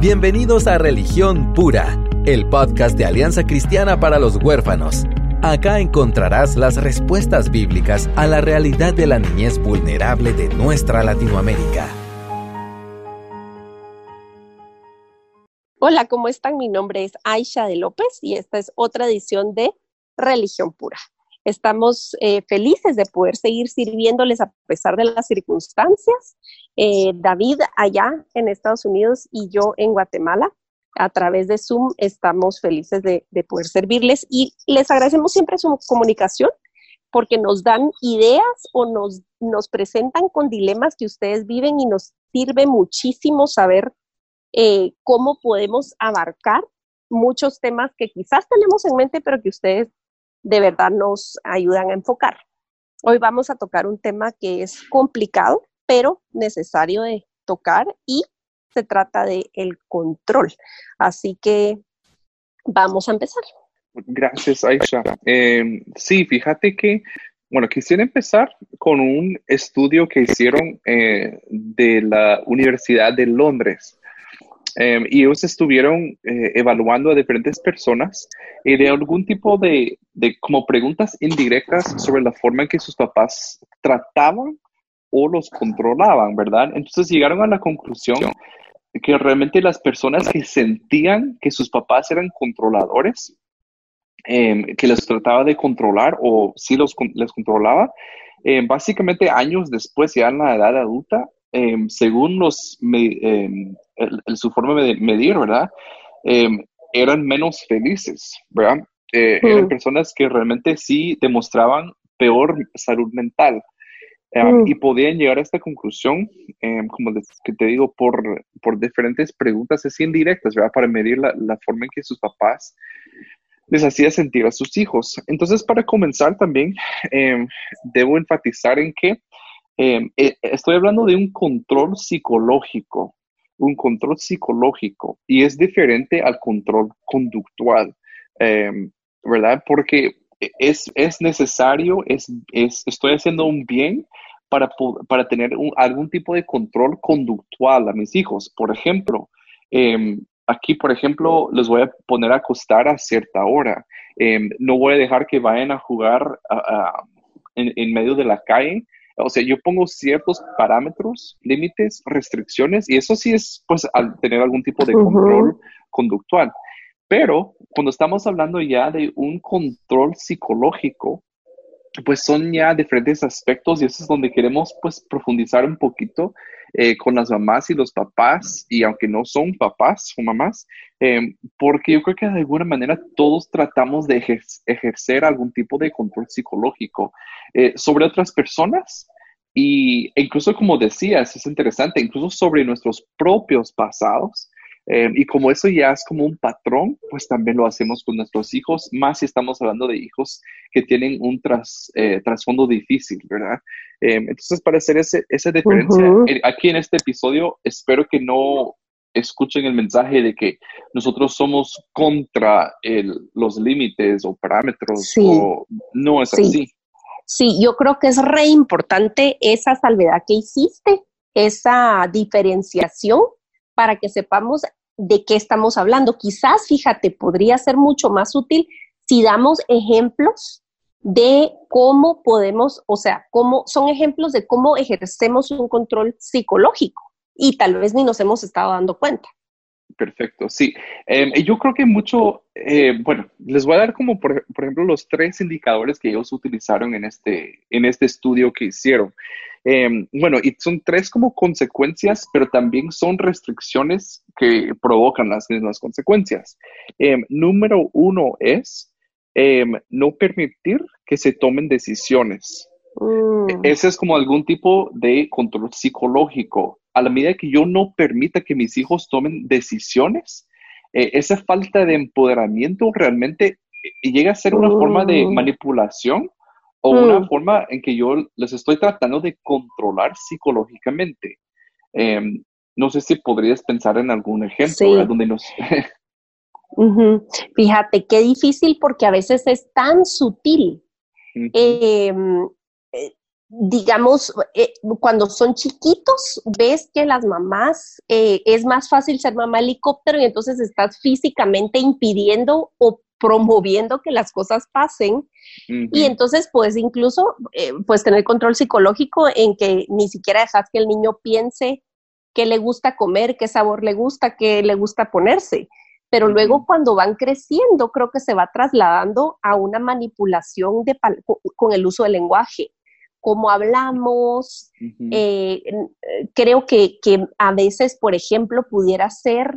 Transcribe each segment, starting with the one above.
Bienvenidos a Religión Pura, el podcast de Alianza Cristiana para los Huérfanos. Acá encontrarás las respuestas bíblicas a la realidad de la niñez vulnerable de nuestra Latinoamérica. Hola, ¿cómo están? Mi nombre es Aisha de López y esta es otra edición de Religión Pura. Estamos eh, felices de poder seguir sirviéndoles a pesar de las circunstancias. Eh, David allá en Estados Unidos y yo en Guatemala. A través de Zoom estamos felices de, poder servirles y les agradecemos siempre su comunicación porque nos dan ideas o nos, nos presentan con dilemas que ustedes viven y nos sirve muchísimo saber eh, cómo podemos abarcar muchos temas que quizás tenemos en mente, pero que ustedes de verdad nos ayudan a enfocar. Hoy vamos a tocar un tema que es complicado, pero necesario de tocar y se trata de el control. Así que vamos a empezar. Gracias, Aisha. Em, sí, fíjate que, bueno, quisiera empezar con un estudio que hicieron eh, de la Universidad de Londres. Em, y ellos estuvieron eh, evaluando a diferentes personas y de algún tipo de, de, como preguntas indirectas sobre la forma en que sus papás trataban o los controlaban, ¿verdad? Entonces llegaron a la conclusión que realmente las personas que sentían que sus papás eran controladores, em, que les trataba de controlar o sí los, les controlaba, em, básicamente años después, ya en la edad adulta, según los su forma de medir, ¿verdad? Em, eran menos felices, ¿verdad? Eh, eran personas que realmente sí demostraban peor salud mental. Em, y podían llegar a esta conclusión, como que te digo, por, por diferentes preguntas así indirectas, ¿verdad? Para medir la, la forma en que sus papás les hacía sentir a sus hijos. Entonces, para comenzar también, debo enfatizar en que eh, estoy hablando de un control psicológico, un control psicológico y es diferente al control conductual, em, ¿verdad? Porque es, es necesario, es, es, estoy haciendo un bien para, para tener algún tipo de control conductual a mis hijos. Por ejemplo, em, aquí, por ejemplo, les voy a poner a acostar a cierta hora. Em, no voy a dejar que vayan a jugar en, en medio de la calle o sea, yo pongo ciertos parámetros, límites, restricciones, y eso sí es, pues, al tener algún tipo de control conductual. Pero cuando estamos hablando ya de un control psicológico, pues son ya diferentes aspectos y eso es donde queremos pues profundizar un poquito eh, con las mamás y los papás y aunque no son papás o mamás, em, porque yo creo que de alguna manera todos tratamos de ejercer algún tipo de control psicológico eh, sobre otras personas y incluso como decías, es interesante, incluso sobre nuestros propios pasados. Eh, y como eso ya es como un patrón, pues también lo hacemos con nuestros hijos, más si estamos hablando de hijos que tienen un tras, eh, trasfondo difícil, ¿verdad? Eh, entonces, para hacer ese, esa diferencia, aquí en este episodio, espero que no escuchen el mensaje de que nosotros somos contra el, los límites o parámetros, o no es así. Sí, yo creo que es re importante esa salvedad que hiciste, esa diferenciación para que sepamos de qué estamos hablando. Quizás, fíjate, podría ser mucho más útil si damos ejemplos de cómo podemos, o sea, cómo son ejemplos de cómo ejercemos un control psicológico y tal vez ni nos hemos estado dando cuenta. Perfecto, sí. Em, yo creo que mucho, eh, bueno, les voy a dar como, por, ejemplo, los tres indicadores que ellos utilizaron en este, en este estudio que hicieron. Em, bueno, y son tres como consecuencias, pero también son restricciones que provocan las mismas consecuencias. Em, número uno es no permitir que se tomen decisiones. Mm. Ese es como algún tipo de control psicológico a la medida que yo no permita que mis hijos tomen decisiones, eh, esa falta de empoderamiento realmente eh, llega a ser una forma de oh. manipulación o una mm. forma en que yo les estoy tratando de controlar psicológicamente. Em, no sé si podrías pensar en algún ejemplo donde nos... Fíjate, qué difícil porque a veces es tan sutil. Eh, digamos, eh, cuando son chiquitos, ves que las mamás eh, es más fácil ser mamá helicóptero y entonces estás físicamente impidiendo o promoviendo que las cosas pasen. Y entonces pues incluso eh, pues tener control psicológico en que ni siquiera dejas que el niño piense qué le gusta comer, qué sabor le gusta, qué le gusta ponerse. Pero luego cuando van creciendo creo que se va trasladando a una manipulación de con el uso del lenguaje cómo hablamos. Eh, creo que, a veces, por ejemplo, pudiera ser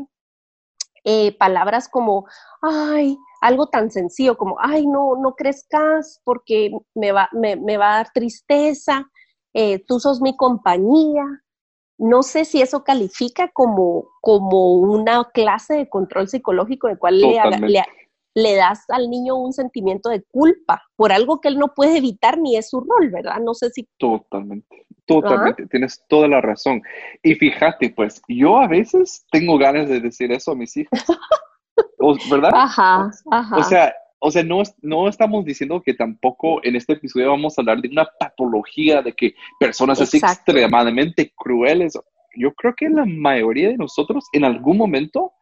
eh, palabras como, ay, algo tan sencillo como, ay, no, no crezcas porque me va, me, va a dar tristeza, eh, tú sos mi compañía. No sé si eso califica como, como una clase de control psicológico de cual le, le, le das al niño un sentimiento de culpa por algo que él no puede evitar ni es su rol, ¿verdad? No sé si... Totalmente, totalmente, tienes toda la razón. Y fíjate, pues yo a veces tengo ganas de decir eso a mis hijas, ¿verdad? Ajá, ajá. O sea, o sea, no, no estamos diciendo que tampoco en este episodio vamos a hablar de una patología de que personas así extremadamente crueles. Yo creo que la mayoría de nosotros en algún momento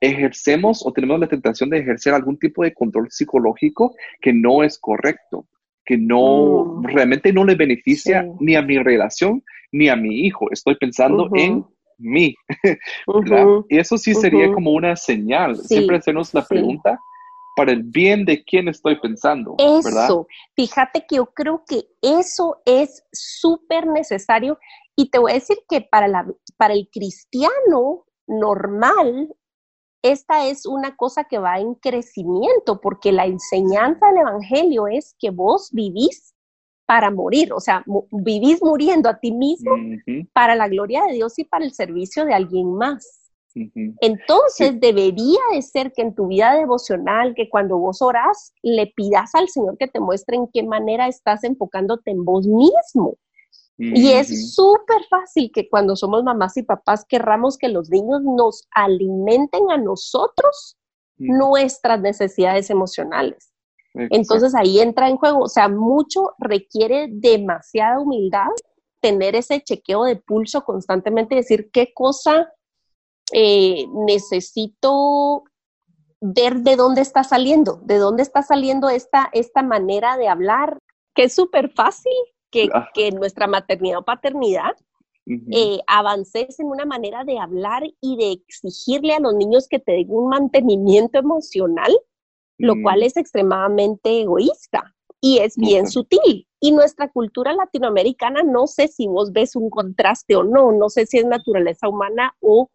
ejercemos o tenemos la tentación de ejercer algún tipo de control psicológico que no es correcto, que no mm. realmente no le beneficia ni a mi relación ni a mi hijo. Estoy pensando en mí. Y eso sí sería como una señal. Siempre hacernos la pregunta para el bien de quién estoy pensando. Eso, fíjate que yo creo que eso es súper necesario y te voy a decir que para, la, para el cristiano normal esta es una cosa que va en crecimiento, porque la enseñanza del Evangelio es que vos vivís para morir, o sea, vivís muriendo a ti mismo para la gloria de Dios y para el servicio de alguien más. Entonces debería de ser que en tu vida devocional, que cuando vos orás, le pidas al Señor que te muestre en qué manera estás enfocándote en vos mismo. Y es súper fácil que cuando somos mamás y papás querramos que los niños nos alimenten a nosotros nuestras necesidades emocionales. Entonces ahí entra en juego, o sea, mucho requiere demasiada humildad tener ese chequeo de pulso constantemente, decir qué cosa eh, necesito ver de dónde está saliendo, de dónde está saliendo esta, esta manera de hablar, que es súper fácil que, ah. que nuestra maternidad o paternidad eh, avances en una manera de hablar y de exigirle a los niños que te den un mantenimiento emocional, lo mm. cual es extremadamente egoísta y es bien sutil. Y nuestra cultura latinoamericana, no sé si vos ves un contraste o no, no sé si es naturaleza humana o,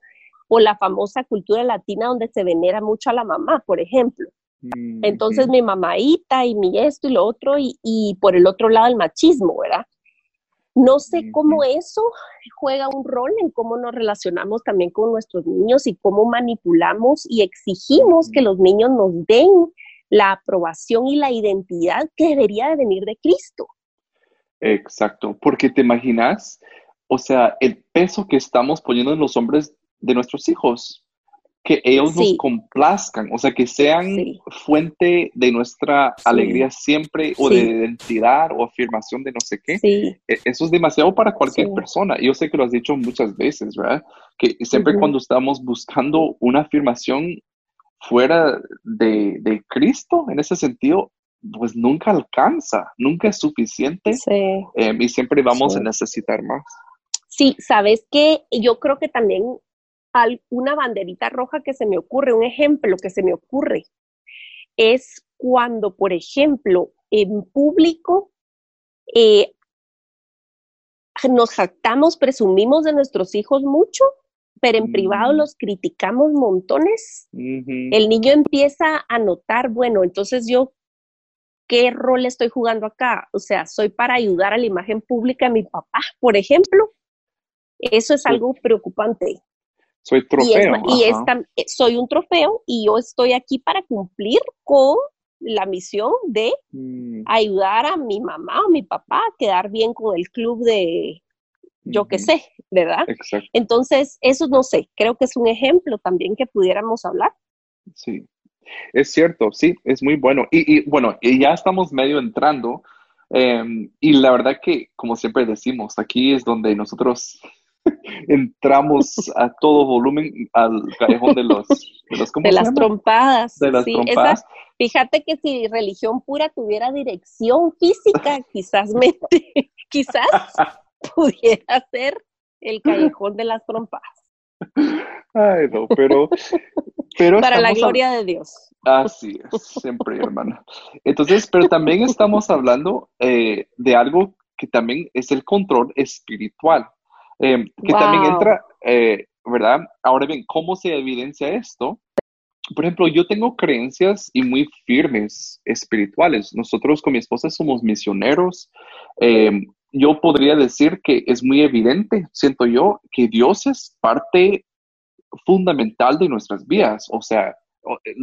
o la famosa cultura latina donde se venera mucho a la mamá, por ejemplo. Mm, Entonces mi mamaita y mi esto y lo otro y, por el otro lado el machismo, ¿verdad? No sé cómo eso juega un rol en cómo nos relacionamos también con nuestros niños y cómo manipulamos y exigimos que los niños nos den la aprobación y la identidad que debería de venir de Cristo. Exacto, porque te imaginas, o sea, el peso que estamos poniendo en los hombres de nuestros hijos que ellos nos complazcan, o sea, que sean fuente de nuestra alegría siempre o de identidad o afirmación de no sé qué. E, eso es demasiado para cualquier persona. Yo sé que lo has dicho muchas veces, ¿verdad? Que siempre cuando estamos buscando una afirmación fuera de, de, Cristo, en ese sentido, pues nunca alcanza, nunca es suficiente em, y siempre vamos a necesitar más. Sí, sabes que yo creo que también una banderita roja que se me ocurre, un ejemplo que se me ocurre, es cuando, por ejemplo, en público eh, nos jactamos, presumimos de nuestros hijos mucho, pero en privado mm. los criticamos montones. El niño empieza a notar, bueno, entonces yo, ¿qué rol estoy jugando acá? O sea, soy para ayudar a la imagen pública de mi papá, por ejemplo. Eso es algo preocupante. Soy trofeo. Y, eh, soy un trofeo y yo estoy aquí para cumplir con la misión de mm. ayudar a mi mamá o mi papá a quedar bien con el club de yo qué sé, ¿verdad? Exacto. Entonces, eso no sé, creo que es un ejemplo también que pudiéramos hablar. Sí, es cierto, sí, es muy bueno. Y, y bueno, y ya estamos medio entrando Em, y la verdad que, como siempre decimos, aquí es donde nosotros entramos a todo volumen al callejón de los de, las trompadas. De las trompadas. fíjate que si religión pura tuviera dirección física, quizás mente, quizás pudiera ser el callejón de las trompadas. Ay, no, pero, pero para la gloria de Dios. Así es, siempre, hermana. Entonces, pero también estamos hablando eh, de algo que también es el control espiritual, eh, que también entra, eh, ¿verdad? Ahora bien, ¿cómo se evidencia esto? Por ejemplo, yo tengo creencias y muy firmes espirituales. Nosotros con mi esposa somos misioneros. yo podría decir que es muy evidente, siento yo, que Dios es parte fundamental de nuestras vidas. O sea, eh,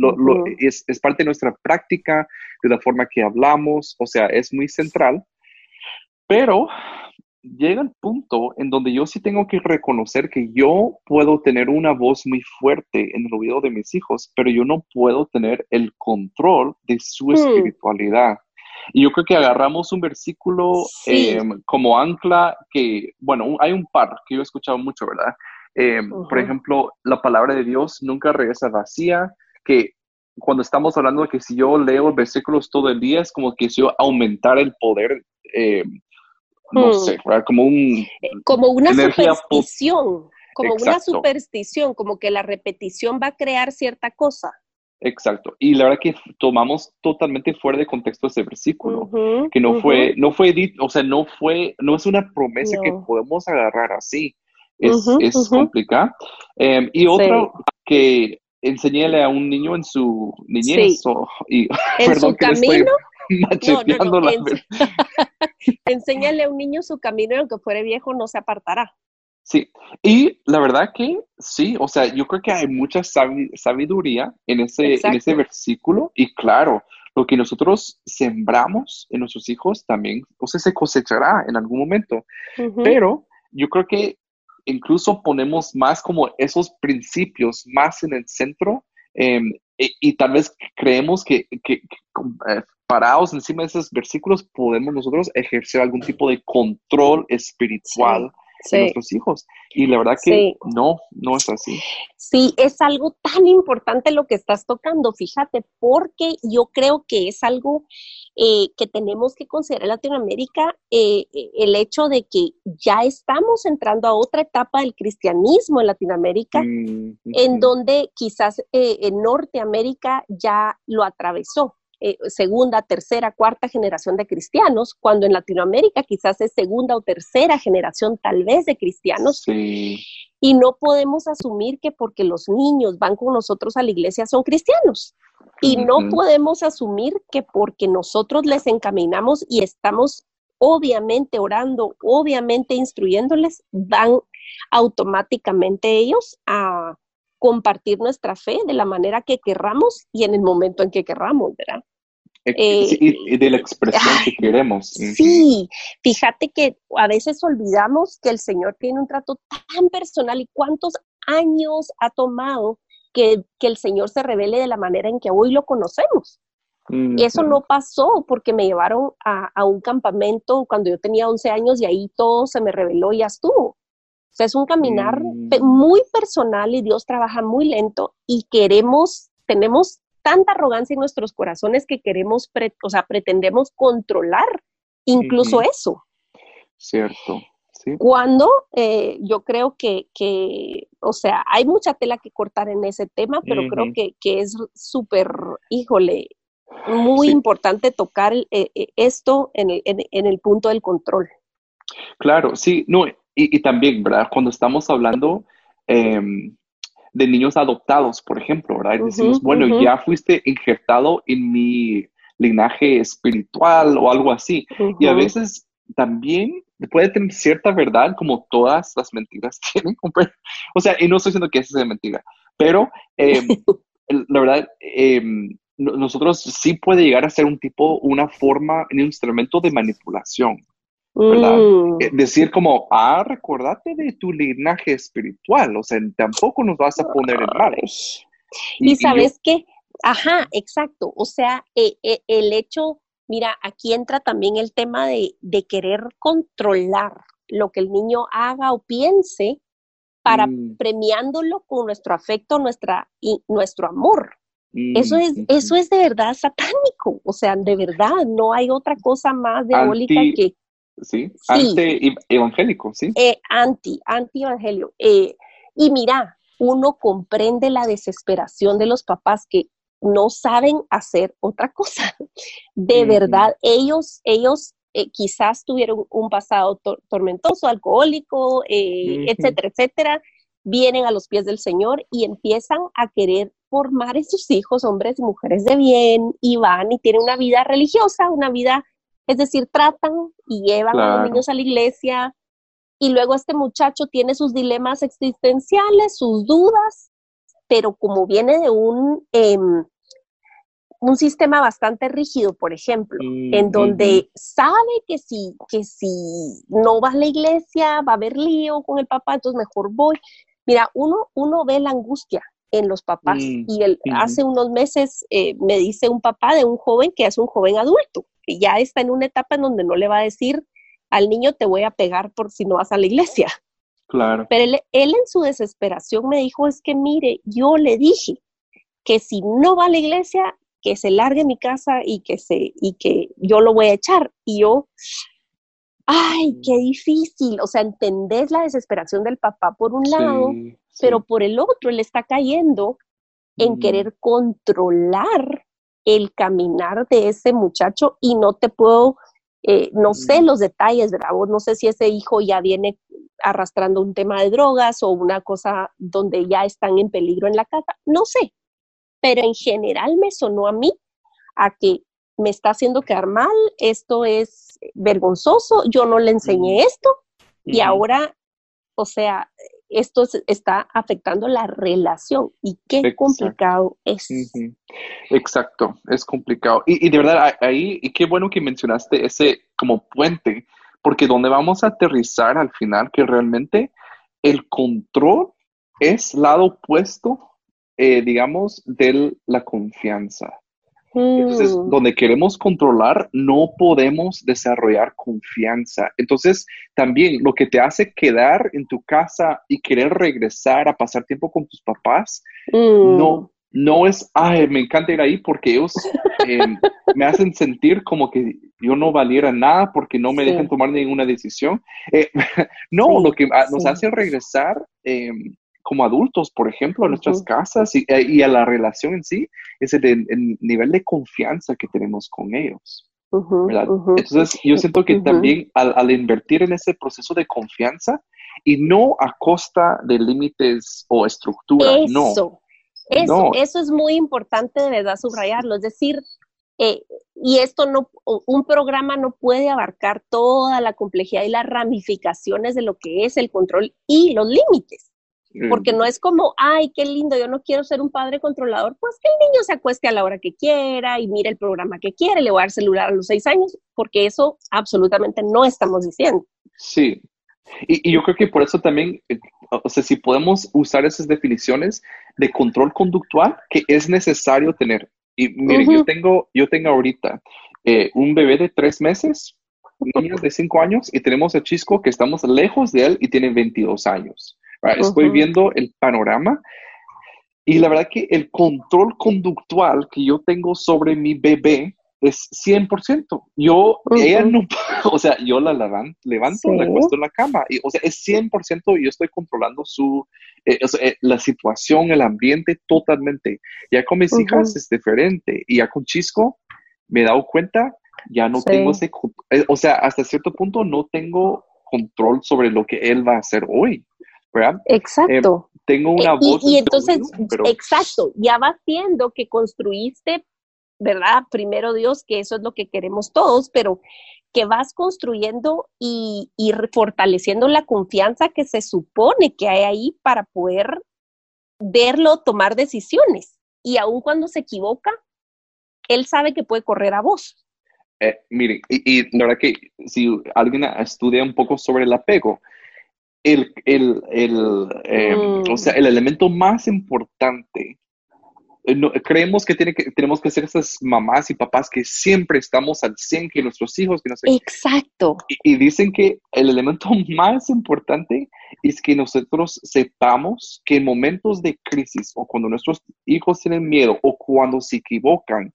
es, es, parte de nuestra práctica, de la forma que hablamos, o sea, es muy central. Pero llega el punto en donde yo sí tengo que reconocer que yo puedo tener una voz muy fuerte en el oído de mis hijos, pero yo no puedo tener el control de su hmm. espiritualidad. Y yo creo que agarramos un versículo em, como ancla que, bueno, hay un par que yo he escuchado mucho, ¿verdad? Em, por ejemplo, la palabra de Dios nunca regresa vacía, que cuando estamos hablando de que si yo leo versículos todo el día, es como que si yo aumentar el poder, eh, no hmm. sé, como un... Eh, como una superstición, como una superstición, como que la repetición va a crear cierta cosa. Exacto. Y la verdad que tomamos totalmente fuera de contexto ese versículo, que no fue, no fue, o sea, no fue, no es una promesa que podemos agarrar así. Es, es complicado. Em, y otro que enseñele a un niño en su niñez y, en su camino. No, no, Enséñale a un niño su camino y aunque fuere viejo no se apartará. Sí, y la verdad que sí, o sea, yo creo que hay mucha sabiduría en ese, en ese versículo y claro, lo que nosotros sembramos en nuestros hijos también, o sea, se cosechará en algún momento, pero yo creo que incluso ponemos más como esos principios más en el centro em, y, tal vez creemos que, eh, parados encima de esos versículos podemos nosotros ejercer algún tipo de control espiritual en nuestros hijos. Y la verdad que no, no es así. Sí, es algo tan importante lo que estás tocando, fíjate, porque yo creo que es algo eh, que tenemos que considerar en Latinoamérica eh, eh, el hecho de que ya estamos entrando a otra etapa del cristianismo en Latinoamérica, mm, en donde quizás en Norteamérica ya lo atravesó. Segunda, tercera, cuarta generación de cristianos, cuando en Latinoamérica quizás es segunda o tercera generación tal vez de cristianos. Y no podemos asumir que porque los niños van con nosotros a la iglesia son cristianos. Y no podemos asumir que porque nosotros les encaminamos y estamos obviamente orando, obviamente instruyéndoles, van automáticamente ellos a compartir nuestra fe de la manera que querramos y en el momento en que querramos, ¿verdad? Eh, y de la expresión que queremos. Sí, fíjate que a veces olvidamos que el Señor tiene un trato tan personal y cuántos años ha tomado que, el Señor se revele de la manera en que hoy lo conocemos. Y eso no pasó porque me llevaron a, un campamento cuando yo tenía 11 años y ahí todo se me reveló y ya estuvo. O sea, es un caminar mm. muy personal y Dios trabaja muy lento y queremos, tenemos tanta arrogancia en nuestros corazones que queremos, o sea, pretendemos controlar incluso eso. Cierto. Cuando eh, yo creo que, o sea, hay mucha tela que cortar en ese tema, pero creo que, es súper, híjole, muy importante tocar eh, eh, esto en el, en, el, punto del control. Claro, sí, no, y, también, ¿verdad? Cuando estamos hablando em, de niños adoptados, por ejemplo, ¿verdad? decimos, bueno, ya fuiste injertado en mi linaje espiritual o algo así. Y a veces también puede tener cierta verdad, como todas las mentiras tienen. O sea, y no estoy diciendo que esa sea mentira, pero em, la verdad, em, nosotros sí puede llegar a ser un tipo, una forma, un instrumento de manipulación. ¿Verdad? Mm. Eh, decir como, ah, recordate de tu linaje espiritual, o sea, tampoco nos vas a poner en mal. Y, sabes qué, ajá, exacto, o sea, eh, eh, el hecho Mira, aquí entra también el tema de, de querer controlar lo que el niño haga o piense para Mm. premiándolo con nuestro afecto, nuestra, y nuestro amor. Eso Mm, es, ujú. eso es de verdad satánico, o sea, de verdad, no hay otra cosa más diabólica Anti- que Sí, Sí. ante evangélico, sí. eh, anti, anti-evangelio. Eh, y mira, uno comprende la desesperación de los papás que no saben hacer otra cosa. De verdad, ellos, ellos eh, quizás tuvieron un pasado tor- tormentoso, alcohólico, eh, etcétera, etcétera. Vienen a los pies del Señor y empiezan a querer formar en sus hijos hombres y mujeres de bien y van y tienen una vida religiosa, una vida, es decir, tratan y llevan a los niños a la iglesia, y luego este muchacho tiene sus dilemas existenciales, sus dudas, pero como viene de un, em, un sistema bastante rígido, por ejemplo, Mm, en donde sabe que si, que si no va a la iglesia va a haber lío con el papá, entonces mejor voy. Mira, uno, uno ve la angustia en los papás Mm, y el, hace unos meses eh, me dice un papá de un joven que es un joven adulto, ya está en una etapa en donde no le va a decir al niño te voy a pegar por si no vas a la iglesia. Claro. Pero él, él en su desesperación me dijo, es que mire, yo le dije que si no va a la iglesia, que se largue mi casa y que, se, y que yo lo voy a echar. Y yo, ay, qué difícil. O sea, entendés la desesperación del papá por un lado, Sí, sí. pero por el otro él está cayendo en querer controlar el caminar de ese muchacho y no te puedo, eh, no sé Mm. los detalles, ¿verdad? Vos no sé si ese hijo ya viene arrastrando un tema de drogas o una cosa donde ya están en peligro en la casa, no sé, pero en general me sonó a mí a que me está haciendo quedar mal, esto es vergonzoso, yo no le enseñé Mm. esto y ahora, o sea, esto está afectando la relación y qué Exacto. complicado es. Exacto, es complicado. Y, y de verdad, ahí, y qué bueno que mencionaste ese como puente, porque donde vamos a aterrizar al final, que realmente el control es lado opuesto, eh, digamos, de la confianza. Entonces, Mm, donde queremos controlar, no podemos desarrollar confianza. Entonces, también lo que te hace quedar en tu casa y querer regresar a pasar tiempo con tus papás, mm, no, no es, ay, me encanta ir ahí porque ellos eh, me hacen sentir como que yo no valiera nada porque no me Sí. dejan tomar ninguna decisión. Eh, no, Sí, lo que ah, nos sí. hace regresar eh, como adultos, por ejemplo, a nuestras casas y, eh, y a la relación en sí, es el, el nivel de confianza que tenemos con ellos. Entonces, yo siento que también al, al invertir en ese proceso de confianza y no a costa de límites o estructura, no. Eso, eso, No. eso es muy importante de verdad subrayarlo. Es decir, eh, y esto no, un programa no puede abarcar toda la complejidad y las ramificaciones de lo que es el control y los límites. Porque no es como, ay, qué lindo, yo no quiero ser un padre controlador, pues que el niño se acueste a la hora que quiera y mire el programa que quiere, le voy a dar celular a los seis años, porque eso absolutamente no estamos diciendo. Sí. Y, y yo creo que por eso también, eh, o sea, si podemos usar esas definiciones de control conductual que es necesario tener. Y miren, yo Ujú. tengo, yo tengo ahorita eh, un bebé de tres meses, niños de cinco años, y tenemos a Chisco que estamos lejos de él y tiene 22 años. ¿Verdad? Estoy viendo el panorama y la verdad que el control conductual que yo tengo sobre mi bebé es 100%. Yo, ella no, o sea, yo la levan- levanto, la Sí. acuesto en la cama. Y, o sea, es 100% yo estoy controlando su, eh, o sea, eh, la situación, el ambiente totalmente. Ya con mis Ujú. hijas es diferente. Y ya con Chisco me he dado cuenta, ya no Sí. tengo ese, eh, o sea, hasta cierto punto no tengo control sobre lo que él va a hacer hoy. ¿Verdad? Exacto. Tengo una Eh, y- voz. y, en entonces, pero exacto, ya va siendo que construiste, ¿verdad? Primero Dios, que eso es lo que queremos todos, pero que vas construyendo y, fortaleciendo la confianza que se supone que hay ahí para poder verlo, tomar decisiones. Y aun cuando se equivoca, él sabe que puede correr a vos. Eh, miren, y, y la verdad que si alguien estudia un poco sobre el apego, el, el, el, eh, Mm. o sea, el elemento más importante creemos que, tiene que tenemos que ser esas mamás y papás que siempre estamos al 100, que nuestros hijos, que no sé. Exacto. Y, dicen que el elemento más importante es que nosotros sepamos que en momentos de crisis o cuando nuestros hijos tienen miedo o cuando se equivocan,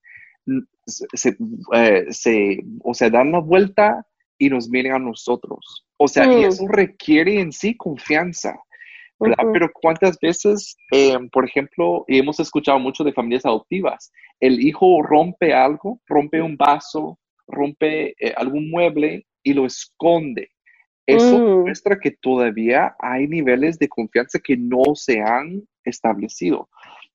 se, eh, se o sea, dan la vuelta y nos miren a nosotros. O sea, y mm. eso requiere en sí confianza. Pero cuántas veces, eh, por ejemplo, y hemos escuchado mucho de familias adoptivas, el hijo rompe algo, rompe un vaso, rompe eh, algún mueble y lo esconde. Eso mm. muestra que todavía hay niveles de confianza que no se han establecido.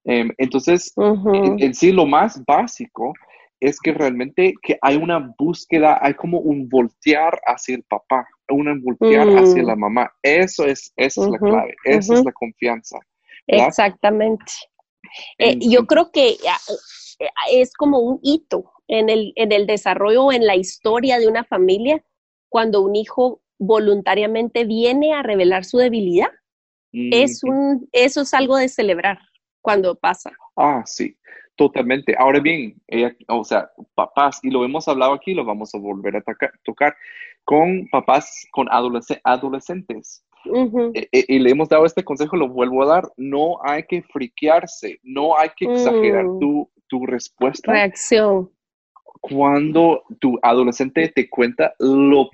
Em, entonces, en, sí, lo más básico es que realmente que hay una búsqueda, hay como un voltear hacia el papá, un voltear hacia la mm. mamá. Eso es, esa es la clave, esa es la confianza. Exactamente. Eh, yo creo que ah, eh, es como un hito en el, en el desarrollo, en la historia de una familia, cuando un hijo voluntariamente viene a revelar su debilidad. es un, eso es algo de celebrar cuando pasa. Ah, sí. Totalmente. Ahora bien, o sea, papás, y lo hemos hablado aquí, lo vamos a volver a tocar, con papás, con adolescentes. E, e, y, le hemos dado este consejo, lo vuelvo a dar, no hay que friquearse, no hay que exagerar mm. tu, tu respuesta. Reacción. Cuando tu adolescente te cuenta lo,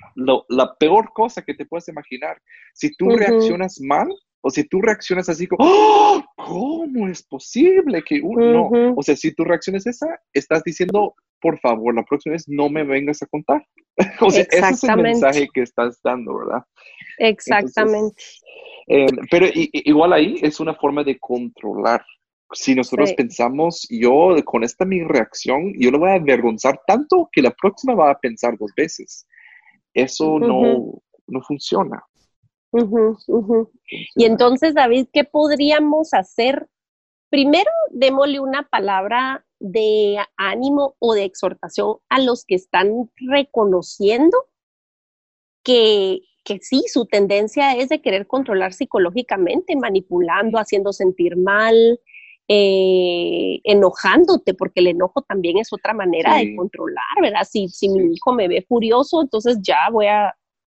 la peor cosa que te puedes imaginar. Si tú reaccionas mal, o si tú reaccionas así como, ¡Oh! ¿Cómo es posible que uno? No. O sea, si tu reacción es esa, estás diciendo, por favor, la próxima vez no me vengas a contar. o sea, ese es el mensaje que estás dando, ¿verdad? Exactamente. Eh, pero igual ahí es una forma de controlar. Si nosotros pensamos, yo con esta mi reacción, yo lo voy a avergonzar tanto que la próxima va a pensar dos veces. Eso no, no funciona. Y entonces, David, ¿qué podríamos hacer? Primero, démosle una palabra de ánimo o de exhortación a los que están reconociendo que, que sí, su tendencia es de querer controlar psicológicamente, manipulando, haciendo sentir mal, eh, enojándote, porque el enojo también es otra manera de controlar, ¿verdad? Si, si mi hijo me ve furioso, entonces ya voy a,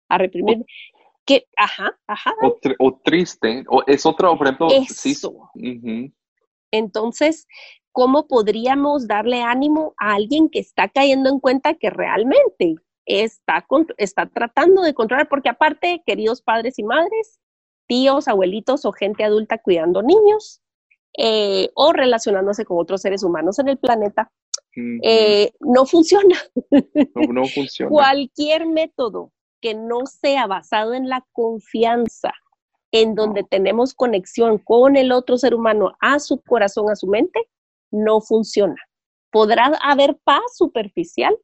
a reprimir que, ajá, ajá. O, triste, o es otro, por ejemplo, Eso. Entonces, ¿cómo podríamos darle ánimo a alguien que está cayendo en cuenta que realmente está, está tratando de controlar? Porque aparte, queridos padres y madres, tíos, abuelitos o gente adulta cuidando niños eh, o relacionándose con otros seres humanos en el planeta, eh, no funciona. no funciona. Cualquier método que no sea basado en la confianza, en donde tenemos conexión con el otro ser humano, a su corazón, a su mente, no funciona. Podrá haber paz superficial,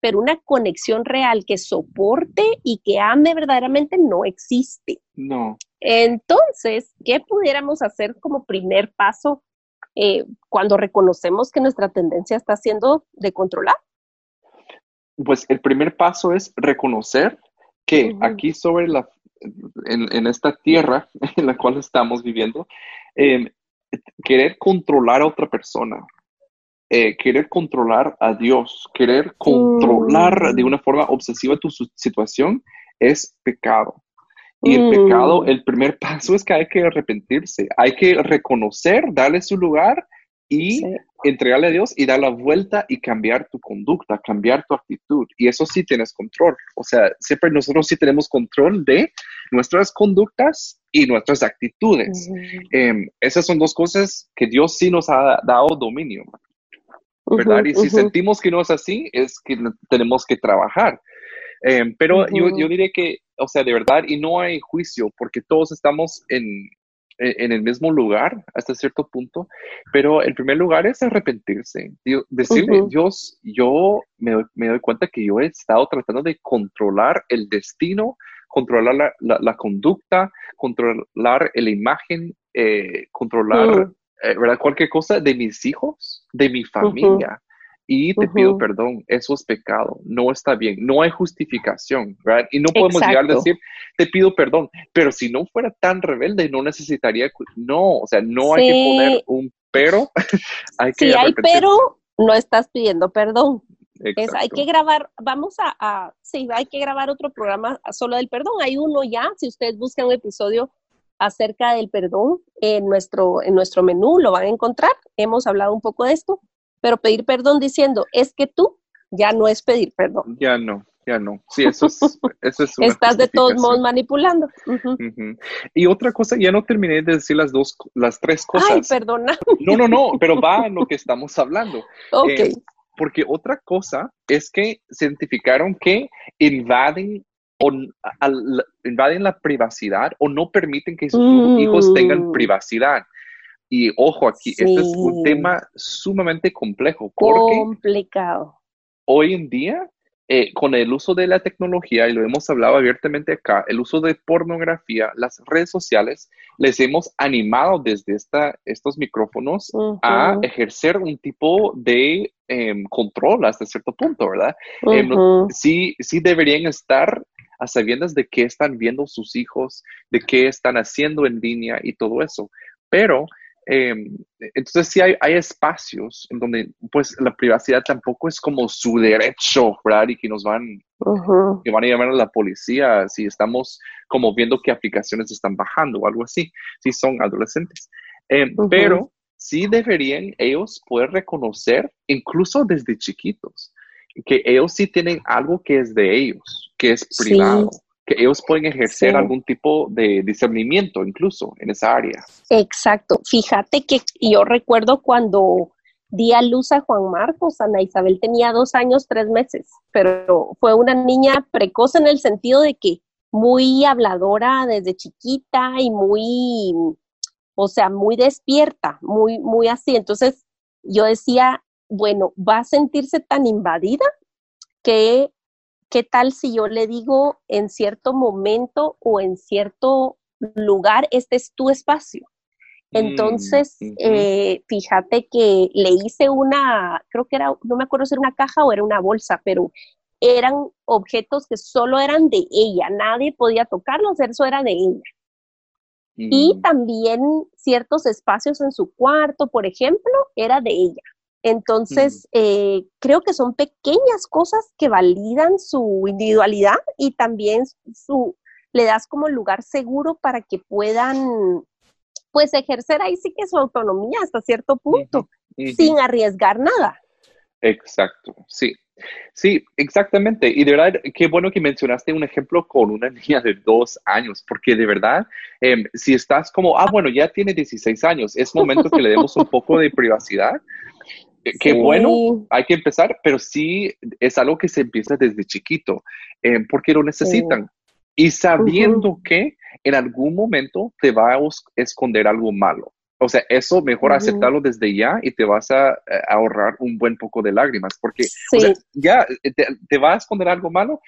pero una conexión real que soporte y que ame verdaderamente no existe. No. Entonces, ¿qué pudiéramos hacer como primer paso eh, cuando reconocemos que nuestra tendencia está siendo de controlar? Pues el primer paso es reconocer que aquí sobre la, en, esta tierra en la cual estamos viviendo, em, querer controlar a otra persona, eh, querer controlar a Dios, querer controlar de una forma obsesiva tu situación es pecado. Y el pecado, mm. el primer paso es que hay que arrepentirse, hay que reconocer, darle su lugar y entregarle a Dios y dar la vuelta y cambiar tu conducta, cambiar tu actitud. Y eso sí tienes control. O sea, siempre nosotros sí tenemos control de nuestras conductas y nuestras actitudes. Em, esas son dos cosas que Dios sí nos ha dado dominio. ¿Verdad? y si sentimos que no es así, es que tenemos que trabajar. Em, pero yo, yo diré que, o sea, de verdad, y no hay juicio, porque todos estamos en, en el mismo lugar hasta cierto punto, pero el primer lugar es arrepentirse, decirle, Dios, yo me doy, cuenta que yo he estado tratando de controlar el destino, controlar la, conducta, controlar la imagen, eh, controlar, eh, ¿verdad? Cualquier cosa de mis hijos, de mi familia y te pido perdón, eso es pecado, no está bien, no hay justificación, ¿verdad? Y no podemos llegar a decir, te pido perdón, pero si no fuera tan rebelde, no necesitaría, no, o sea, no hay que poner un pero hay que... Si hay pero, no estás pidiendo perdón. hay que grabar, vamos a, a, sí, hay que grabar otro programa solo del perdón. Hay uno ya, si ustedes buscan un episodio acerca del perdón en nuestro, en nuestro menú, lo van a encontrar. Hemos hablado un poco de esto, pero pedir perdón diciendo, es que tú ya no es pedir perdón. Ya no, ya no. Sí, eso es, eso es Estás de todos modos manipulando. Y otra cosa, ya no terminé de decir las dos, las tres cosas. Ay, perdona. No, no, no, pero va en lo que estamos hablando. Ok. Eh, porque otra cosa es que se identificaron que invaden o invaden la privacidad o no permiten que sus hijos tengan mm. privacidad. Y ojo aquí, este es un tema sumamente complejo. Porque Complicado. Hoy en día, eh, con el uso de la tecnología, y lo hemos hablado abiertamente acá, el uso de pornografía, las redes sociales, les hemos animado desde esta, estos micrófonos a ejercer un tipo de em, control hasta cierto punto, ¿verdad? Em, sí, sí deberían estar a sabiendas de qué están viendo sus hijos, de qué están haciendo en línea y todo eso. Pero em, entonces sí hay, hay, espacios en donde pues la privacidad tampoco es como su derecho, ¿verdad? Y que nos van, que van a llamar a la policía si estamos como viendo qué aplicaciones están bajando o algo así, si son adolescentes. Em, pero sí deberían ellos poder reconocer, incluso desde chiquitos, que ellos sí tienen algo que es de ellos, que es privado. Que ellos pueden ejercer algún tipo de discernimiento incluso en esa área. Exacto. Fíjate que yo recuerdo cuando di a luz a Juan Marcos, Ana Isabel tenía dos años, tres meses, pero fue una niña precoz en el sentido de que muy habladora desde chiquita y muy, o sea, muy despierta, muy, muy así. Entonces yo decía, bueno, va a sentirse tan invadida que, ¿qué tal si yo le digo en cierto momento o en cierto lugar, este es tu espacio? Mm, Entonces, eh, fíjate que le hice una, creo que era, no me acuerdo si era una caja o era una bolsa, pero eran objetos que solo eran de ella, nadie podía tocarlos, eso era de ella. Y mm. también ciertos espacios en su cuarto, por ejemplo, era de ella. Entonces, eh, creo que son pequeñas cosas que validan su individualidad y también su, le das como lugar seguro para que puedan, pues, ejercer ahí sí que su autonomía hasta cierto punto, sin arriesgar nada. Exacto, sí. Sí, exactamente. Y de verdad, qué bueno que mencionaste un ejemplo con una niña de dos años, porque de verdad, em, si estás como, ah, bueno, ya tiene 16 años, es momento que le demos un poco de privacidad, Qué bueno, hay que empezar, pero sí es algo que se empieza desde chiquito, eh, porque lo necesitan. Y sabiendo que en algún momento te va a esconder algo malo. O sea, eso mejor aceptarlo desde ya y te vas a, ahorrar un buen poco de lágrimas, porque ya eh, te, te, va a esconder algo malo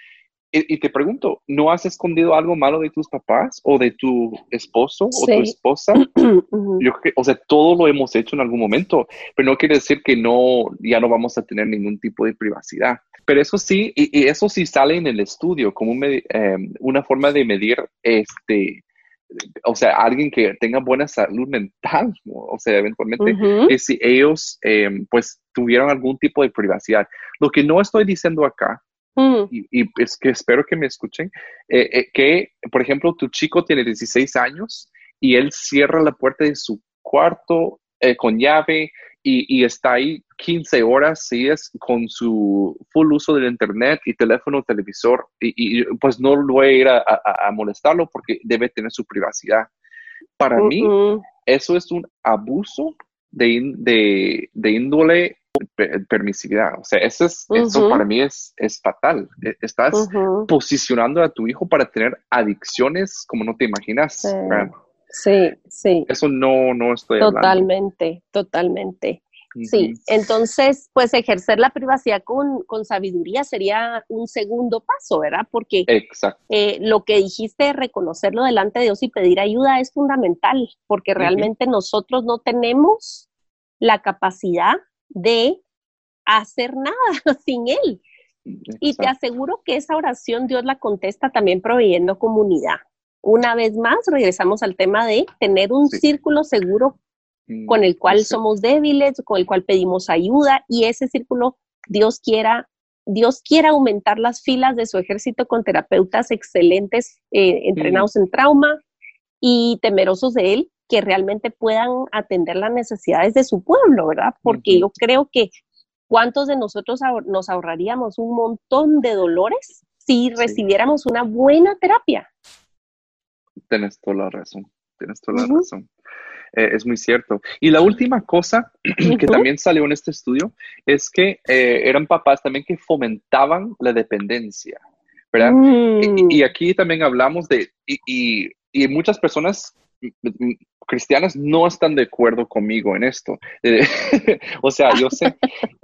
y, te pregunto, ¿no has escondido algo malo de tus papás o de tu esposo o tu esposa? Yo o sea, todo lo hemos hecho en algún momento, pero no quiere decir que no, ya no vamos a tener ningún tipo de privacidad. Pero eso sí, y, eso sí sale en el estudio como em, una forma de medir, este, o sea, alguien que tenga buena salud mental, o sea, eventualmente, es si ellos, em, pues, tuvieron algún tipo de privacidad. Lo que no estoy diciendo acá Mm. Y, es que espero que me escuchen, eh, eh, que, por ejemplo, tu chico tiene 16 años y él cierra la puerta de su cuarto eh, con llave y, está ahí 15 horas, si es con su full uso del internet y teléfono, televisor, y, pues no lo voy a ir a, molestarlo porque debe tener su privacidad. Para mí, eso es un abuso de, de, de índole permisividad. O sea, eso, es, eso para mí es, es fatal. E, estás posicionando a tu hijo para tener adicciones como no te imaginas. Sí, sí. Eso no, no estoy Totalmente, totalmente. Sí, entonces, pues ejercer la privacidad con, con, sabiduría sería un segundo paso, ¿verdad? Porque eh, lo que dijiste, reconocerlo delante de Dios y pedir ayuda es fundamental, porque realmente nosotros no tenemos la capacidad de hacer nada sin Él. Y te aseguro que esa oración Dios la contesta también proveyendo comunidad. Una vez más, regresamos al tema de tener un círculo seguro con el cual somos débiles, con el cual pedimos ayuda y ese círculo Dios quiera Dios quiera aumentar las filas de su ejército con terapeutas excelentes, eh, entrenados en trauma y temerosos de Él, que realmente puedan atender las necesidades de su pueblo, ¿verdad? Porque yo creo que cuántos de nosotros nos ahorraríamos un montón de dolores si recibiéramos una buena terapia. Tienes toda la razón, tienes toda la razón. Eh, es muy cierto. Y la última cosa que también salió en este estudio es que eh, eran papás también que fomentaban la dependencia, ¿verdad? Y, mm. aquí también hablamos de, y, y, muchas personas cristianas no están de acuerdo conmigo en esto. o sea, yo sé,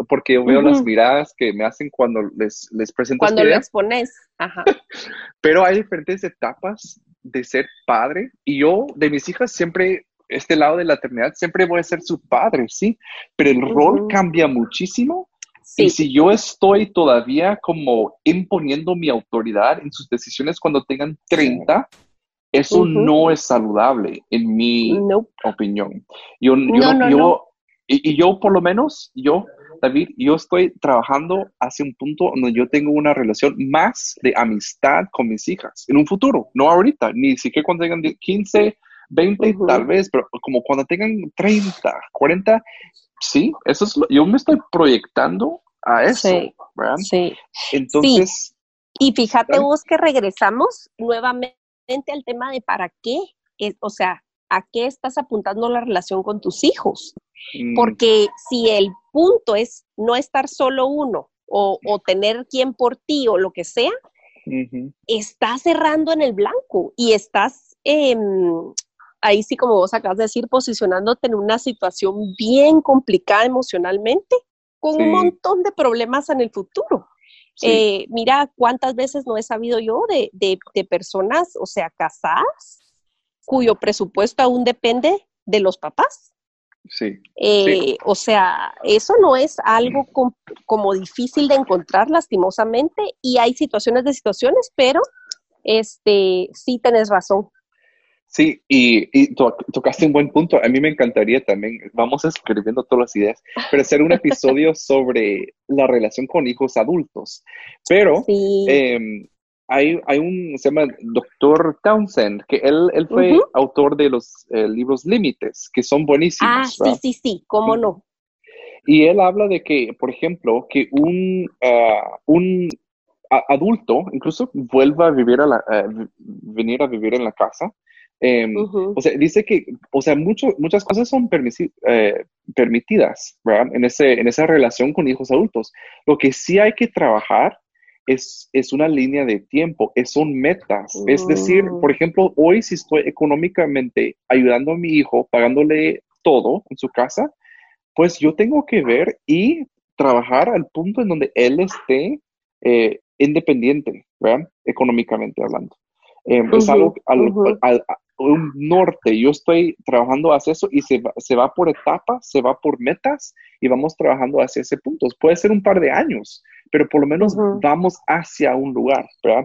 porque yo veo las miradas que me hacen cuando les, les presento. Cuando lo expones. Ajá. Pero hay diferentes etapas de ser padre y yo de mis hijas siempre este lado de la eternidad, siempre voy a ser su padre, ¿sí? Pero el rol cambia muchísimo. Y si yo estoy todavía como imponiendo mi autoridad en sus decisiones cuando tengan 30, eso no es saludable, en mi opinión. Yo, yo, y, yo por lo menos, yo, David, yo estoy trabajando hacia un punto donde yo tengo una relación más de amistad con mis hijas en un futuro, no ahorita, ni siquiera cuando tengan 15, 20 tal vez, pero como cuando tengan 30, 40, sí, eso es lo, yo me estoy proyectando a eso, sí, ¿verdad? Sí. Entonces... Y fíjate vos que regresamos nuevamente al tema de para qué, o sea, a qué estás apuntando la relación con tus hijos. Mm. Porque si el punto es no estar solo uno o, tener quien por ti o lo que sea, estás cerrando en el blanco y estás em, ahí sí, como vos acabas de decir, posicionándote en una situación bien complicada emocionalmente, con un montón de problemas en el futuro. Eh, mira cuántas veces no he sabido yo de, de, personas, o sea, casadas, cuyo presupuesto aún depende de los papás. Sí, eh, O sea, eso no es algo como difícil de encontrar lastimosamente y hay situaciones de situaciones, pero este, sí tenés razón. Sí, y, tocaste un buen punto. A mí me encantaría también, vamos escribiendo todas las ideas, pero hacer un episodio sobre la relación con hijos adultos. Pero em, hay, hay, un, se llama Doctor Townsend, que él, él fue autor de los eh, libros Límites, que son buenísimos. Ah, sí, sí, sí, cómo no. Y él habla de que, por ejemplo, que un, ah, un adulto incluso vuelva a vivir a la, venir a vivir en la casa Em, o sea, dice que, o sea, mucho, muchas cosas son eh, permitidas, ¿verdad? En, ese, en esa relación con hijos adultos. Lo que sí hay que trabajar es, es una línea de tiempo, es, son metas. Es decir, mm. por ejemplo, hoy si estoy económicamente ayudando a mi hijo, pagándole todo en su casa, pues yo tengo que ver y trabajar al punto en donde él esté eh, independiente, ¿verdad? Económicamente hablando. Em, es algo al, un norte. Yo estoy trabajando hacia eso y se va, se va por etapas, se va por metas y vamos trabajando hacia ese punto. Puede ser un par de años, pero por lo menos vamos hacia un lugar, ¿verdad?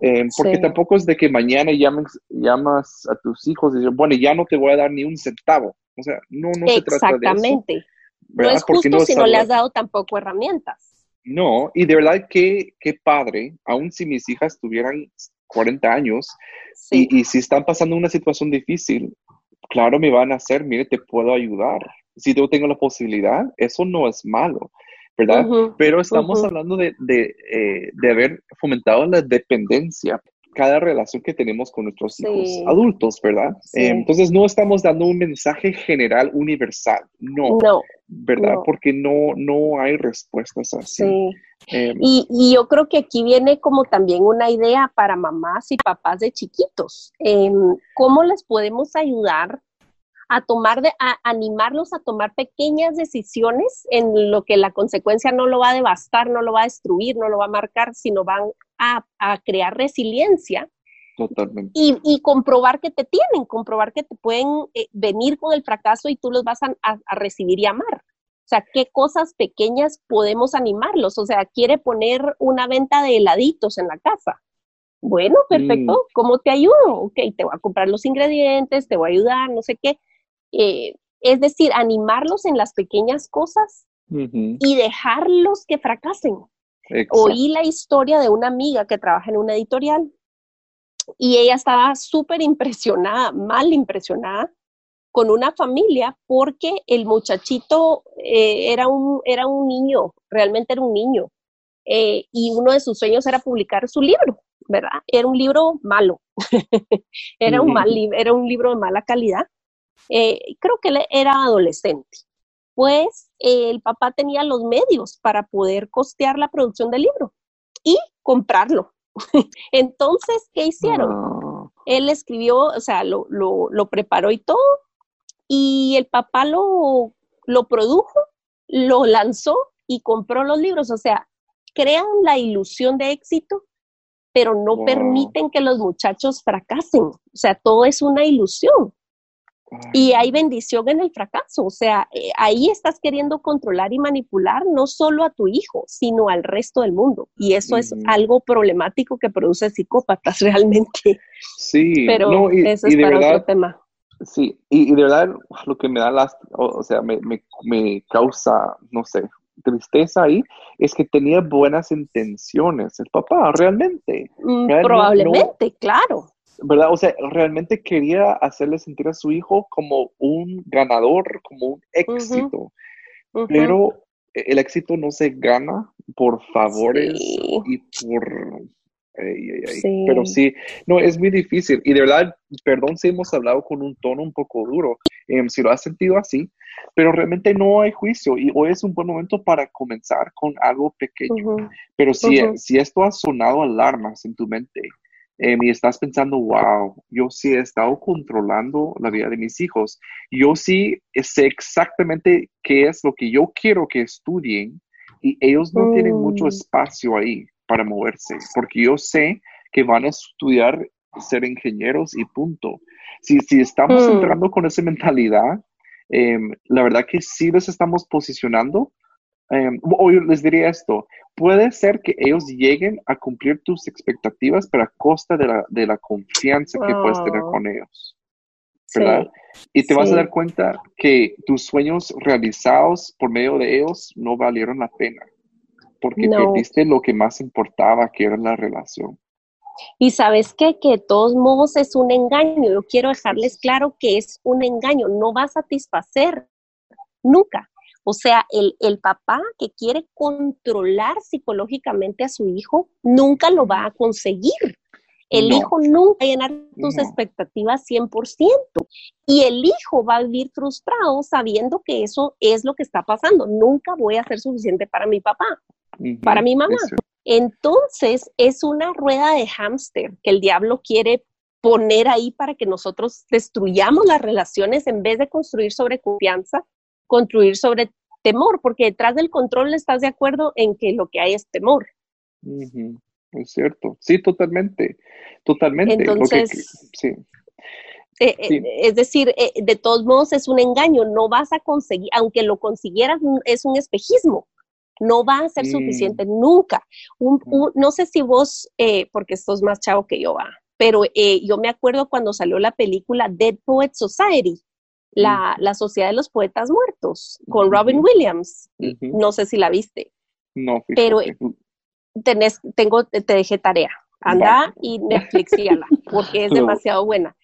Eh, porque tampoco es de que mañana llames, llamas a tus hijos y dices, bueno, ya no te voy a dar ni un centavo. O sea, no, no se trata de eso. Exactamente. No es justo si no le has dado tampoco herramientas. No, y de verdad que qué padre, aun si mis hijas tuvieran 40 años y, si están pasando una situación difícil, claro, me van a hacer, mire, te puedo ayudar. Si yo tengo la posibilidad, eso no es malo, ¿verdad? Pero estamos hablando de, de, eh, de, haber fomentado la dependencia cada relación que tenemos con nuestros hijos adultos, ¿verdad? Eh, entonces no estamos dando un mensaje general universal, no, no ¿verdad? Porque no, no hay respuestas así. Em, y, yo creo que aquí viene como también una idea para mamás y papás de chiquitos. ¿Cómo les podemos ayudar a tomar, de, a animarlos a tomar pequeñas decisiones en lo que la consecuencia no lo va a devastar, no lo va a destruir, no lo va a marcar, sino van a, crear resiliencia. Totalmente. Y, comprobar que te tienen, comprobar que te pueden eh, venir con el fracaso y tú los vas a, recibir y amar. O sea, ¿qué cosas pequeñas podemos animarlos? O sea, quiere poner una venta de heladitos en la casa. Bueno, perfecto. Mm. ¿Cómo te ayudo? Ok, te voy a comprar los ingredientes, te voy a ayudar, no sé qué. Eh, es decir, animarlos en las pequeñas cosas y dejarlos que fracasen. Oí la historia de una amiga que trabaja en una editorial y ella estaba súper impresionada, mal impresionada, con una familia porque el muchachito eh, era, un, era un niño, realmente era un niño, eh, y uno de sus sueños era publicar su libro, ¿verdad? Era un libro malo, era, un mal, era un libro de mala calidad. Eh, creo que él era adolescente. Pues el papá tenía los medios para poder costear la producción del libro y comprarlo. Entonces, ¿qué hicieron? Él escribió, o sea, lo, lo, preparó y todo, y el papá lo, lo produjo, lo lanzó y compró los libros. O sea, crean la ilusión de éxito, pero no permiten que los muchachos fracasen. O sea, todo es una ilusión. Y hay bendición en el fracaso, o sea, eh, ahí estás queriendo controlar y manipular no solo a tu hijo, sino al resto del mundo. Y eso es algo problemático que produce psicópatas realmente. Sí, pero eso es para otro tema. Sí, y, de verdad lo que me da las, o, sea, me, causa, no sé, tristeza ahí es que tenía buenas intenciones el papá, realmente. Mm, probablemente, claro. ¿verdad? O sea, realmente quería hacerle sentir a su hijo como un ganador, como un éxito. Pero el éxito no se gana por favores y por... Pero sí, no, es muy difícil. Y de verdad, perdón si hemos hablado con un tono un poco duro, em, si lo has sentido así, pero realmente no hay juicio y hoy es un buen momento para comenzar con algo pequeño. Pero si, si esto ha sonado alarmas en tu mente, eh, y estás pensando, wow, yo sí he estado controlando la vida de mis hijos. Yo sí sé exactamente qué es lo que yo quiero que estudien y ellos no tienen mucho mm. espacio ahí para moverse, porque yo sé que van a estudiar ser ingenieros y punto. Si, si estamos mm. entrando con esa mentalidad, em, la verdad que sí los estamos posicionando. Eh, o les diría esto, puede ser que ellos lleguen a cumplir tus expectativas, pero a costa de la, de la confianza que puedes tener con ellos. ¿Verdad? y te vas a dar cuenta que tus sueños realizados por medio de ellos no valieron la pena, porque perdiste lo que más importaba, que era la relación. Y sabes qué? que de todos modos es un engaño. Yo quiero dejarles claro que es un engaño, no va a satisfacer nunca. O sea, el, el, papá que quiere controlar psicológicamente a su hijo nunca lo va a conseguir. El hijo nunca va a llenar tus expectativas 100%. Y el hijo va a vivir frustrado sabiendo que eso es lo que está pasando. Nunca voy a ser suficiente para mi papá, para mi mamá. Entonces, es una rueda de hámster que el diablo quiere poner ahí para que nosotros destruyamos las relaciones en vez de construir sobre confianza construir sobre temor, porque detrás del control estás de acuerdo en que lo que hay es temor. Es cierto, sí, totalmente, totalmente. Entonces, eh, eh, sí. es decir, eh, de todos modos es un engaño, no vas a conseguir, aunque lo consiguieras, es un espejismo, no va a ser suficiente mm. nunca. no sé si vos, porque sos más chavo que yo, va, pero yo me acuerdo cuando salió la película Dead Poet Society, la, la Sociedad de los Poetas Muertos con Robin Williams. No sé si la viste. No, pero tenés, tengo, te dejé tarea. Anda y Netflixíala, porque es demasiado buena.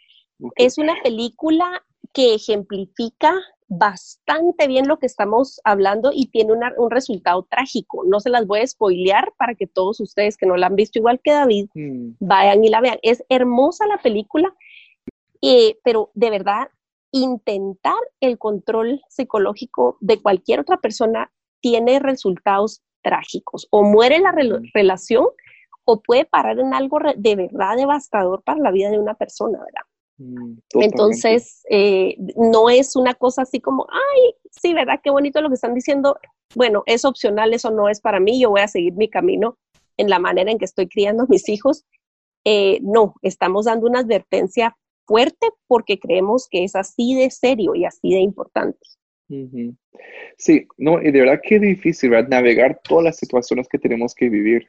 Es una película que ejemplifica bastante bien lo que estamos hablando y tiene un resultado trágico. No se las voy a spoilear para que todos ustedes que no la han visto igual que David mm. vayan y la vean. Es hermosa la película, eh, pero de verdad intentar el control psicológico de cualquier otra persona tiene resultados trágicos. O muere la relación o puede parar en algo de verdad devastador para la vida de una persona, ¿verdad? Mm, Entonces, eh, no es una cosa así como, ay, sí, ¿verdad? Qué bonito lo que están diciendo. Bueno, es opcional, eso no es para mí, yo voy a seguir mi camino en la manera en que estoy criando a mis hijos. Eh, no, estamos dando una advertencia fuerte porque creemos que es así de serio y así de importante. Sí, no, y de verdad que difícil, ¿verdad? Navegar todas las situaciones que tenemos que vivir,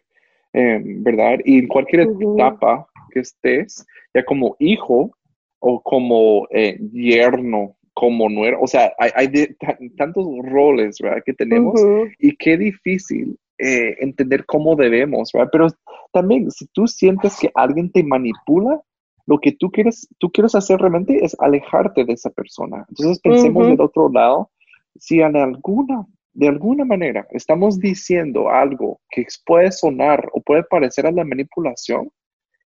em, ¿verdad? Y en cualquier etapa que estés, ya como hijo o como eh, yerno, como no era, o sea, hay, tantos roles, ¿verdad? Que tenemos y qué difícil eh, entender cómo debemos, ¿verdad? Pero también, si tú sientes que alguien te manipula, lo que tú quieres, tú quieres hacer realmente es alejarte de esa persona. Entonces pensemos del otro lado, si en alguna, de alguna manera estamos diciendo algo que puede sonar o puede parecer a la manipulación,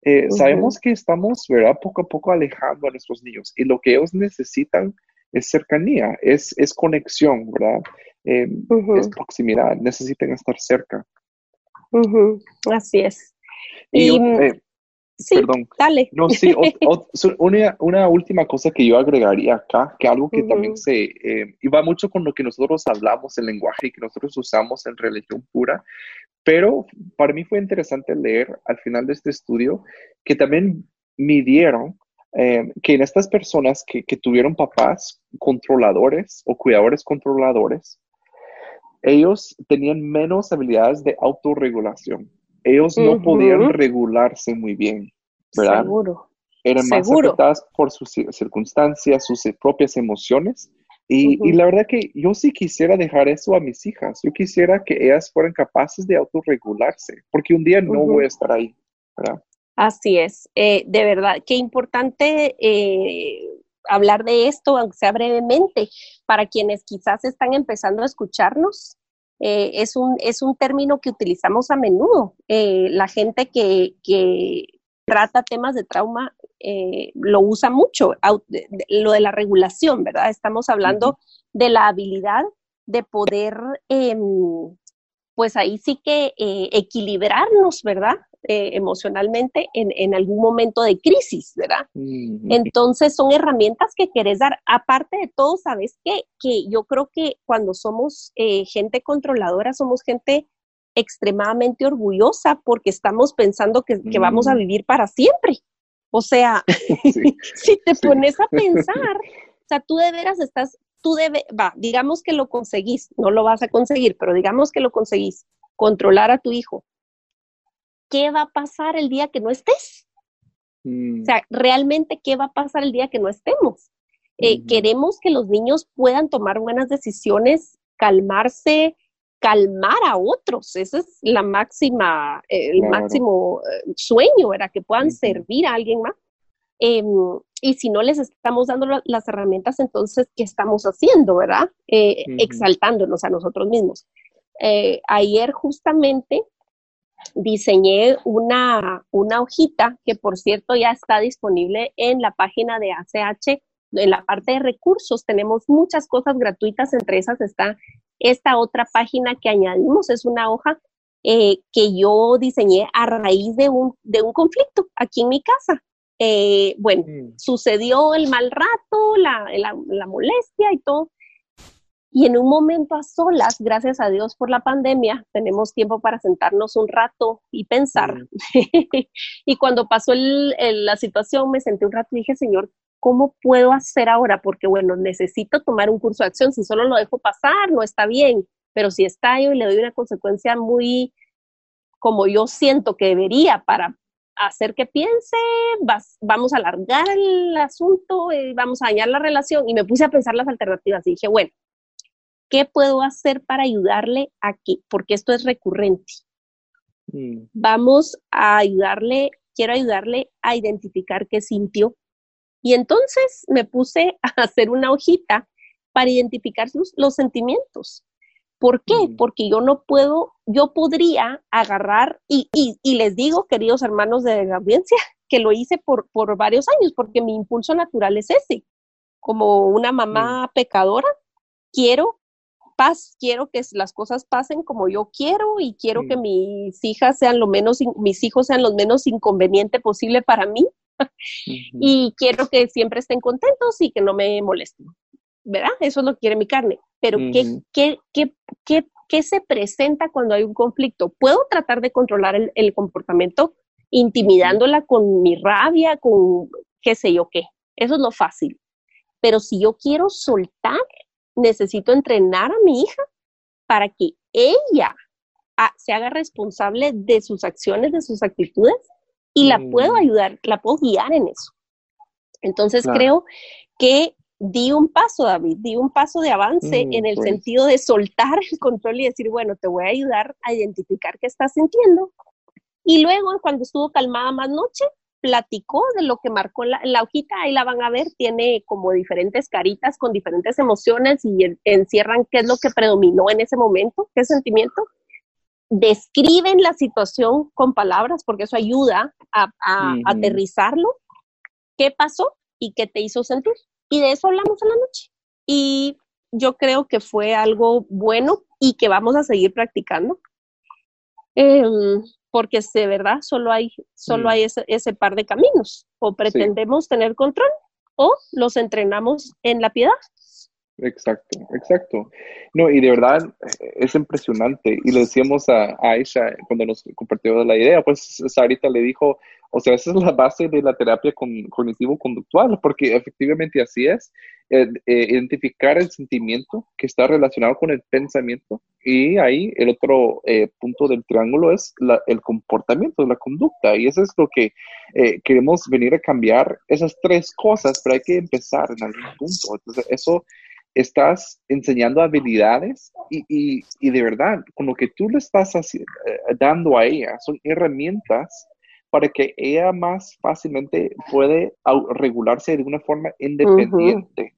eh, sabemos que estamos, ¿verdad? Poco a poco alejando a nuestros niños y lo que ellos necesitan es cercanía, es, es conexión, ¿verdad? Em, es proximidad, necesitan estar cerca. Así es. Y, eh, sí, perdón. Dale. No, sí, una, una, última cosa que yo agregaría acá, que algo que también se, eh, y va mucho con lo que nosotros hablamos, el lenguaje que nosotros usamos en religión pura, pero para mí fue interesante leer al final de este estudio que también midieron eh, que en estas personas que, tuvieron papás controladores o cuidadores controladores, ellos tenían menos habilidades de autorregulación. Ellos no podían regularse muy bien, ¿verdad? Seguro. Eran más afectadas por sus circunstancias, sus propias emociones y, la verdad que yo sí quisiera dejar eso a mis hijas. Yo quisiera que ellas fueran capaces de autorregularse, porque un día no voy a estar ahí, ¿verdad? Así es. Eh, de verdad, qué importante eh, hablar de esto, aunque sea brevemente, para quienes quizás están empezando a escucharnos. Eh, es, un, es un término que utilizamos a menudo. la gente que, que trata temas de trauma eh, lo usa mucho, lo de la regulación, ¿verdad? Estamos hablando de la habilidad de poder, em, pues ahí sí que eh, equilibrarnos, ¿verdad? Eh, emocionalmente en, algún momento de crisis, ¿verdad? Entonces son herramientas que querés dar. Aparte de todo, ¿sabes qué? Que yo creo que cuando somos gente controladora, somos gente extremadamente orgullosa porque estamos pensando que, vamos a mm. vivir para siempre. O sea, si te pones a pensar, o sea, tú de veras estás, tú debes, va, digamos que lo conseguís, no lo vas a conseguir, pero digamos que lo conseguís, controlar a tu hijo. ¿Qué va a pasar el día que no estés? Mm. O sea, realmente, ¿qué va a pasar el día que no estemos? Eh, queremos que los niños puedan tomar buenas decisiones, calmarse, calmar a otros. Ese es la máxima, el máximo eh, sueño, era que puedan servir a alguien más. Em, y si no les estamos dando las herramientas, entonces, ¿qué estamos haciendo, verdad? Eh, exaltándonos a nosotros mismos. Eh, ayer justamente diseñé una, una hojita que, por cierto, ya está disponible en la página de ACH. En la parte de recursos tenemos muchas cosas gratuitas, entre esas está esta otra página que añadimos es una hoja eh, que yo diseñé a raíz de un, de un conflicto aquí en mi casa. Eh, bueno, mm. sucedió el mal rato, la, la, molestia y todo. Y en un momento a solas, gracias a Dios por la pandemia, tenemos tiempo para sentarnos un rato y pensar. Y cuando pasó la situación, me senté un rato y dije, Señor, ¿cómo puedo hacer ahora? Porque bueno, necesito tomar un curso de acción, si solo lo dejo pasar, no está bien, pero si estallo y le doy una consecuencia muy como yo siento que debería para hacer que piense, vamos a alargar el asunto y vamos a dañar la relación. Y me puse a pensar las alternativas y dije, bueno, ¿qué puedo hacer para ayudarle aquí? Porque esto es recurrente. Mm. Vamos a ayudarle, quiero ayudarle a identificar qué sintió, y entonces me puse a hacer una hojita para identificar los sentimientos. ¿Por qué? Porque yo no puedo, yo podría agarrar, y, y, les digo, queridos hermanos de la audiencia, que lo hice por, por varios años, porque mi impulso natural es ese. Como una mamá pecadora, quiero paz, quiero que las cosas pasen como yo quiero y quiero que mis hijas sean lo menos, mis hijos sean lo menos inconveniente posible para mí y quiero que siempre estén contentos y que no me molesten, ¿verdad? Eso es lo que quiere mi carne. Pero ¿qué, qué, qué, qué, qué se presenta cuando hay un conflicto? ¿Puedo tratar de controlar el, el comportamiento intimidándola con mi rabia, con qué sé yo qué? Eso es lo fácil. Pero si yo quiero soltar, necesito entrenar a mi hija para que ella ah, se haga responsable de sus acciones, de sus actitudes y la puedo mm. ayudar, la puedo guiar en eso. Entonces creo que di un paso, David, di un paso de avance Mm, en el pues. sentido de soltar el control y decir, bueno, te voy a ayudar a identificar qué estás sintiendo. Y luego, cuando estuvo calmada más noche, platicó de lo que marcó la, la hojita, ahí la van a ver, tiene como diferentes caritas con diferentes emociones y en- encierran qué es lo que predominó en ese momento, qué sentimiento. Describen la situación con palabras, porque eso ayuda a, aterrizarlo, qué pasó y qué te hizo sentir. Y de eso hablamos en la noche. Y yo creo que fue algo bueno y que vamos a seguir practicando. Em, porque de verdad solo hay, solo Mm. hay ese, ese par de caminos. O pretendemos tener control o los entrenamos en la piedad. Exacto, exacto. No, y de verdad eh, es impresionante. Y le decíamos a, a Aisha cuando nos compartió la idea, pues Sarita le dijo, o sea, esa es la base de la terapia con- cognitivo-conductual, porque efectivamente así es. eh, eh, identificar el sentimiento que está relacionado con el pensamiento y ahí el otro eh, punto del triángulo es la- el comportamiento, la conducta. Y eso es lo que eh, queremos venir a cambiar, esas tres cosas, pero hay que empezar en algún punto. Entonces, eso estás enseñando habilidades y, y- y de verdad, con lo que tú le estás haci- eh, dando a ella, son herramientas para que ella más fácilmente puede regularse de una forma independiente.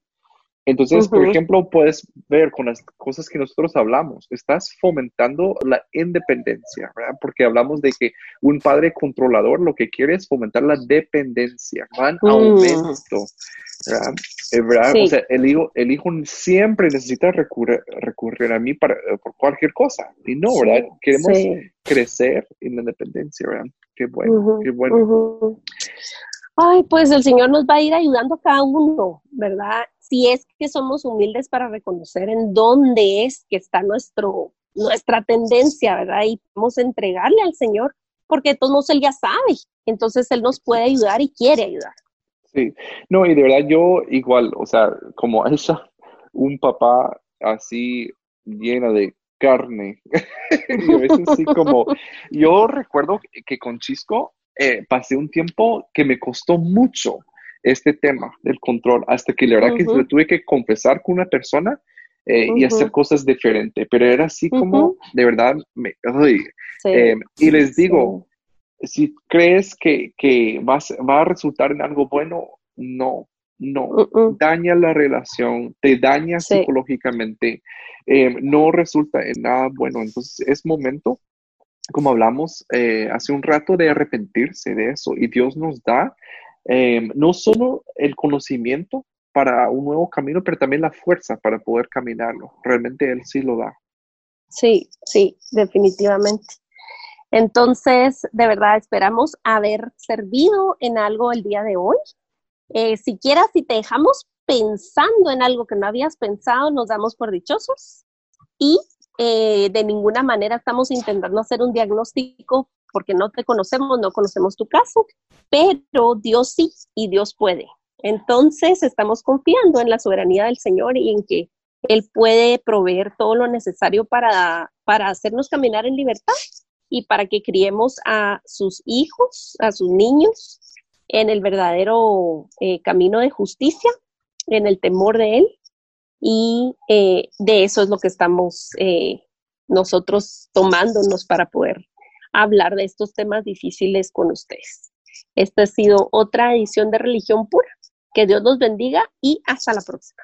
Entonces, por Ujú. ejemplo, puedes ver con las cosas que nosotros hablamos, estás fomentando la independencia, ¿verdad? Porque hablamos de que un padre controlador lo que quiere es fomentar la dependencia, va en Mm. aumento, ¿verdad? Eh, ¿verdad? Sí. O sea, el hijo, el hijo siempre necesita recurrir, recurrir a mí para, eh, por cualquier cosa. Y no, ¿verdad? Queremos Sí. crecer en la independencia, ¿verdad? Qué bueno, Ujú, qué bueno. ujú. Ay, pues el Señor nos va a ir ayudando a cada uno, ¿verdad? Si es que somos humildes para reconocer en dónde es que está nuestro, nuestra tendencia, ¿verdad? Y podemos entregarle al Señor, porque de todos Él ya sabe. Entonces Él nos puede ayudar y quiere ayudar. Sí, no, y de verdad yo igual, o sea, como Aisha, un papá así llena de carne. y a veces sí como, yo recuerdo que con Chisco eh, pasé un tiempo que me costó mucho este tema del control, hasta que la verdad que lo tuve que confesar con una persona eh, y hacer cosas diferentes, pero era así como, de verdad, me, Sí, eh, y les sí. digo, si crees que, que vas- va a resultar en algo bueno, no, no. Daña la relación, te daña Sí. psicológicamente, eh, no resulta en nada bueno. Entonces es momento, como hablamos eh, hace un rato, de arrepentirse de eso. Y Dios nos da eh, no solo el conocimiento para un nuevo camino, pero también la fuerza para poder caminarlo. Realmente Él sí lo da. Sí, sí, definitivamente. Entonces, de verdad, esperamos haber servido en algo el día de hoy. Eh, siquiera si te dejamos pensando en algo que no habías pensado, nos damos por dichosos y eh, de ninguna manera estamos intentando hacer un diagnóstico porque no te conocemos, no conocemos tu caso, pero Dios sí y Dios puede. Entonces, estamos confiando en la soberanía del Señor y en que Él puede proveer todo lo necesario para, para hacernos caminar en libertad y para que criemos a sus hijos, a sus niños, en el verdadero eh, camino de justicia, en el temor de Él. Y eh, de eso es lo que estamos eh, nosotros tomándonos para poder hablar de estos temas difíciles con ustedes. Esta ha sido otra edición de Religión Pura. Que Dios los bendiga y hasta la próxima.